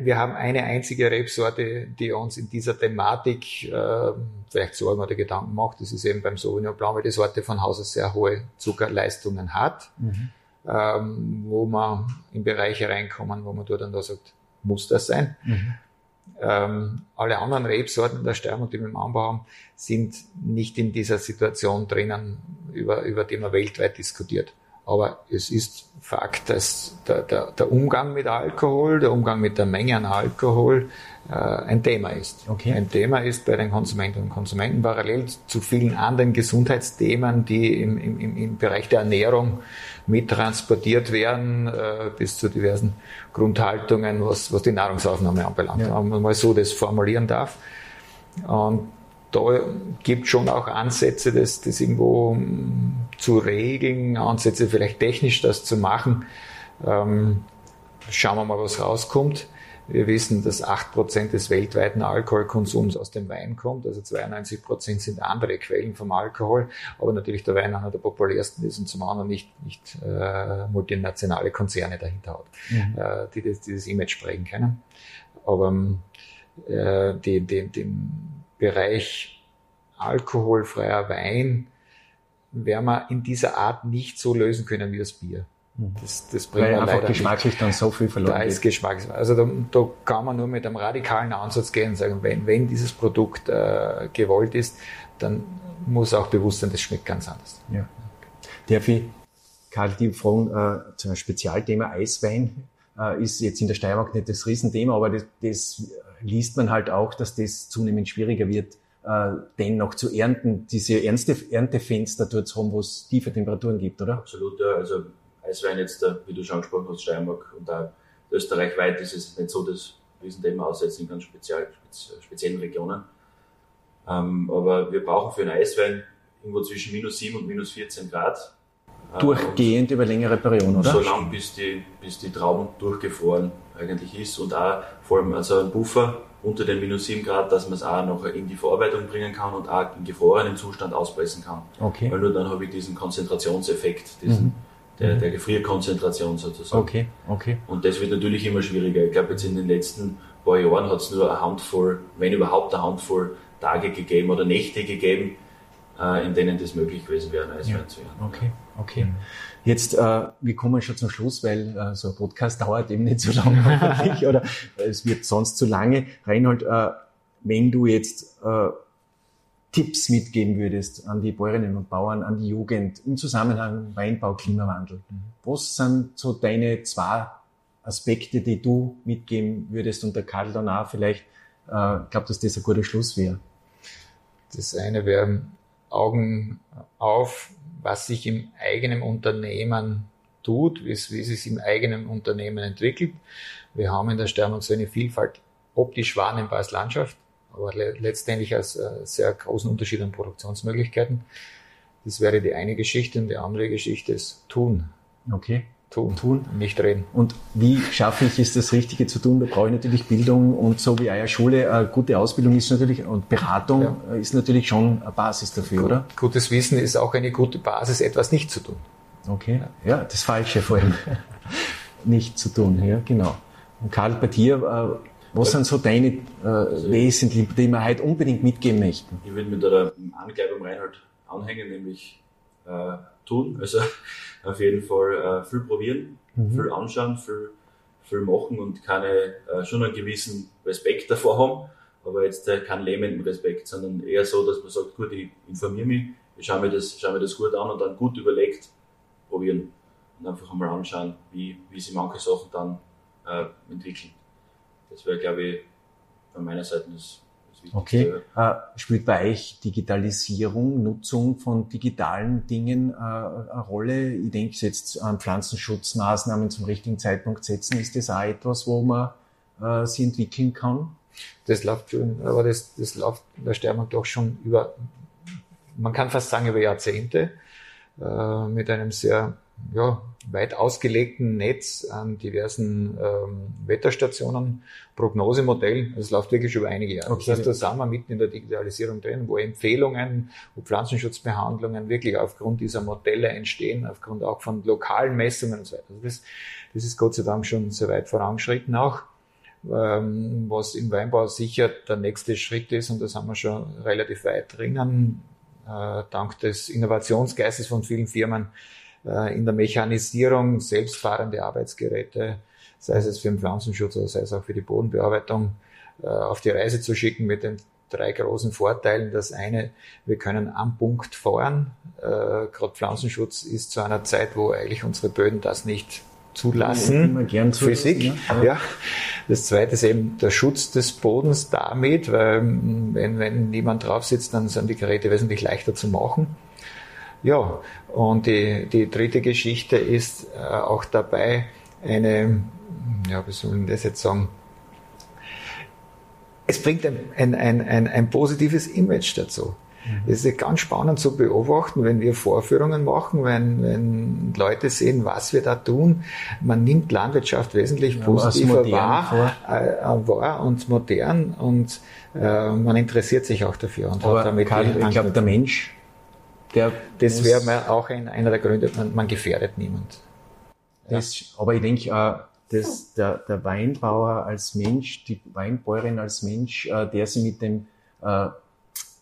Wir haben eine einzige Rebsorte, die uns in dieser Thematik äh, vielleicht Sorgen oder Gedanken macht. Das ist eben beim Sauvignon Blanc, weil die Sorte von Haus aus sehr hohe Zuckerleistungen hat, mhm. ähm, wo man in Bereiche reinkommen, wo man dort dann da sagt, muss das sein? Mhm. Ähm, alle anderen Rebsorten der Steiermark, die wir im Anbau haben, sind nicht in dieser Situation drinnen, über, über die man weltweit diskutiert. Aber es ist Fakt, dass der, der, der Umgang mit Alkohol, der Umgang mit der Menge an Alkohol äh, ein Thema ist. Okay. Ein Thema ist bei den Konsumentinnen und Konsumenten parallel zu vielen anderen Gesundheitsthemen, die im, im, im Bereich der Ernährung mittransportiert werden, äh, bis zu diversen Grundhaltungen, was, was die Nahrungsaufnahme anbelangt. Ja. Wenn man mal so das formulieren darf. Und da gibt schon auch Ansätze, das, das irgendwo hm, zu regeln, Ansätze vielleicht technisch das zu machen. Ähm, schauen wir mal, was rauskommt. Wir wissen, dass 8% des weltweiten Alkoholkonsums aus dem Wein kommt, also 92% sind andere Quellen vom Alkohol, aber natürlich der Wein einer der populärsten ist und zum anderen nicht, nicht äh, multinationale Konzerne dahinter hat, mhm. äh, die, das, die das Image prägen können. Aber äh, die, die, den Bereich alkoholfreier Wein werden wir in dieser Art nicht so lösen können wie das Bier. Mhm. Das, das bringt Weil man einfach geschmacklich nicht. dann so viel verloren Da ist Geschmack. Also da, da, kann man nur mit einem radikalen Ansatz gehen und sagen, wenn, wenn dieses Produkt äh, gewollt ist, dann muss auch bewusst sein, das schmeckt ganz anders. Ja. Darf ich, Karl, die fragen äh, zu einem Spezialthema Eiswein äh, ist jetzt in der Steiermark nicht das Riesenthema, aber das, das liest man halt auch, dass das zunehmend schwieriger wird, äh, den noch zu ernten, diese ernste Erntefenster dort zu haben, wo es tiefe Temperaturen gibt, oder? Absolut, ja. Also Eiswein jetzt, wie du schon angesprochen hast, Steiermark und auch österreichweit ist es nicht so das Riesenthema, außer jetzt in ganz speziell, speziellen Regionen. Ähm, aber wir brauchen für einen Eiswein irgendwo zwischen minus 7 und minus 14 Grad. Äh, Durchgehend über längere Perioden, oder? So lang, bis die, bis die Trauben durchgefroren eigentlich ist und auch vor allem also ein Buffer unter den minus 7 Grad, dass man es auch noch in die Verarbeitung bringen kann und auch im gefrorenen Zustand auspressen kann. Okay. Weil nur dann habe ich diesen Konzentrationseffekt, diesen, mhm der, der Gefrierkonzentration sozusagen. Okay, okay. Und das wird natürlich immer schwieriger. Ich glaube, jetzt in den letzten paar Jahren hat es nur eine Handvoll, wenn überhaupt eine Handvoll Tage gegeben oder Nächte gegeben, in denen das möglich gewesen wäre, Eiswein ja. zu ernten. Okay, okay. Mhm. Jetzt, äh, wir kommen schon zum Schluss, weil äh, so ein Podcast dauert eben nicht so lange hoffentlich oder es wird sonst zu lange. Reinhold, äh, wenn du jetzt äh, Tipps mitgeben würdest an die Bäuerinnen und Bauern, an die Jugend im Zusammenhang Weinbau, Klimawandel? Was sind so deine zwei Aspekte, die du mitgeben würdest und der Karl danach vielleicht, äh, glaubt, dass das ein guter Schluss wäre? Das eine wäre Augen auf, was sich im eigenen Unternehmen tut, wie es, wie es sich im eigenen Unternehmen entwickelt. Wir haben in der Steiermark so eine Vielfalt optisch wahrnehmbar als Landschaft aber letztendlich als äh, sehr großen Unterschied an Produktionsmöglichkeiten. Das wäre die eine Geschichte und die andere Geschichte ist tun. Okay. Tun. Tun. Nicht reden. Und wie schaffe ich es, das Richtige zu tun? Da brauche ich natürlich Bildung und so wie euer Schule, eine gute Ausbildung ist natürlich und Beratung ja. ist natürlich schon eine Basis dafür, oder? Gutes Wissen ist auch eine gute Basis, etwas nicht zu tun. Okay. Ja, das Falsche vor allem. nicht zu tun, ja, genau. Und Karl, bei dir, äh, was sind so deine äh, wesentlichen, die wir heute unbedingt mitgeben möchten? Ich würde mit der Angleich beim Reinhold anhängen, nämlich äh, tun. Also auf jeden Fall äh, viel probieren, mhm. viel anschauen, viel, viel machen und keine, äh, schon einen gewissen Respekt davor haben, aber jetzt äh, keinen lähmenden Respekt, sondern eher so, dass man sagt, gut, ich informiere mich, ich schaue mir das, schaue mir das gut an und dann gut überlegt probieren und einfach einmal anschauen, wie, wie sich manche Sachen dann äh, entwickeln. Das wäre, glaube ich, von meiner Seite das. Okay. Äh, spielt bei euch Digitalisierung, Nutzung von digitalen Dingen äh, eine Rolle? Ich denke jetzt an Pflanzenschutzmaßnahmen zum richtigen Zeitpunkt setzen. Ist das auch etwas, wo man äh, sie entwickeln kann? Das läuft schon, aber das, das läuft in der Steiermark doch schon über, man kann fast sagen über Jahrzehnte, äh, mit einem sehr ja, weit ausgelegten Netz an diversen ähm, Wetterstationen, Prognosemodell. Also es läuft wirklich über einige Jahre. Okay. Das heißt, da sind wir mitten in der Digitalisierung drin, wo Empfehlungen, wo Pflanzenschutzbehandlungen wirklich aufgrund dieser Modelle entstehen, aufgrund auch von lokalen Messungen und so weiter. Also das, das ist Gott sei Dank schon sehr weit vorangeschritten auch. Ähm, was im Weinbau sicher der nächste Schritt ist, und da sind wir schon relativ weit drinnen, äh, dank des Innovationsgeistes von vielen Firmen, in der Mechanisierung selbstfahrende Arbeitsgeräte, sei es für den Pflanzenschutz oder sei es auch für die Bodenbearbeitung, äh, auf die Reise zu schicken mit den drei großen Vorteilen. Das eine, wir können am Punkt fahren. Äh, Gerade Pflanzenschutz ist zu einer Zeit, wo eigentlich unsere Böden das nicht zulassen. Gern Physik. Ja. ja. Das zweite ist eben der Schutz des Bodens damit, weil wenn, wenn niemand drauf sitzt, dann sind die Geräte wesentlich leichter zu machen. Ja, und die, die dritte Geschichte ist äh, auch dabei eine, ja, wie soll ich das jetzt sagen, es bringt ein, ein, ein, ein, ein positives Image dazu. Mhm. Es ist ganz spannend zu beobachten, wenn wir Vorführungen machen, wenn, wenn Leute sehen, was wir da tun. Man nimmt Landwirtschaft wesentlich ja, positiver wahr, äh, wahr und modern und äh, man interessiert sich auch dafür. Und Aber hat damit Karl, ich glaube, der Mensch, der das wäre auch ein, einer der Gründe, man, man gefährdet niemand. Das, ja. Aber ich denke, äh, dass der, der Weinbauer als Mensch, die Weinbäuerin als Mensch, äh, der sich mit dem äh,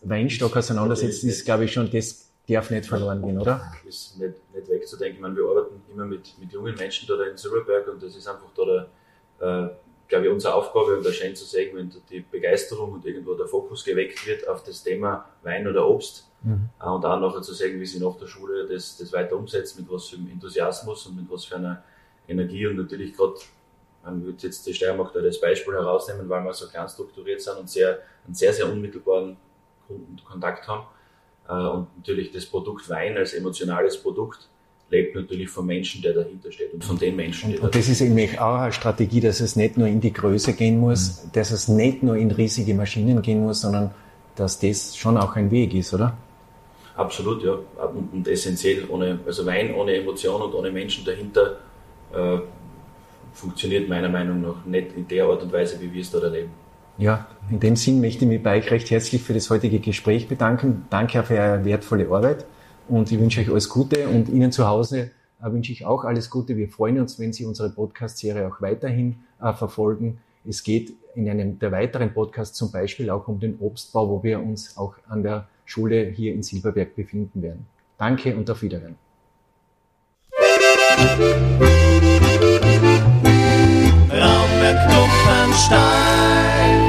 Weinstock auseinandersetzt, ist, glaube ich, schon, das darf nicht verloren gehen, oder? Ist nicht, nicht wegzudenken. Ich meine, wir arbeiten immer mit, mit jungen Menschen da in Silberberg und das ist einfach da der, äh, glaube ich, unsere Aufgabe und da schön zu sehen, wenn die Begeisterung und irgendwo der Fokus geweckt wird auf das Thema Wein oder Obst mhm. Äh, und auch nachher zu sehen, wie sie nach der Schule das, das weiter umsetzt, mit was für einem Enthusiasmus und mit was für einer Energie und natürlich gerade, man würde jetzt die Steiermark da das Beispiel herausnehmen, weil wir so klein strukturiert sind und sehr, einen sehr, sehr unmittelbaren Kundenkontakt haben. Äh, und natürlich das Produkt Wein als emotionales Produkt lebt natürlich vom Menschen, der dahinter steht und von den Menschen, die Und, und das ist nämlich auch eine Strategie, dass es nicht nur in die Größe gehen muss, mhm. dass es nicht nur in riesige Maschinen gehen muss, sondern dass das schon auch ein Weg ist, oder? Absolut, ja. Und, und essentiell, ohne, also Wein ohne Emotion und ohne Menschen dahinter äh, funktioniert meiner Meinung nach nicht in der Art und Weise, wie wir es dort erleben. Ja, in dem Sinn möchte ich mich bei euch recht herzlich für das heutige Gespräch bedanken. Danke für eure wertvolle Arbeit und ich wünsche euch alles Gute und Ihnen zu Hause äh, wünsche ich auch alles Gute. Wir freuen uns, wenn Sie unsere Podcast-Serie auch weiterhin äh, verfolgen. Es geht in einem der weiteren Podcasts zum Beispiel auch um den Obstbau, wo wir uns auch an der Schule hier in Silberberg befinden werden. Danke und auf Wiederhören. Raumberg Dumpfenstein.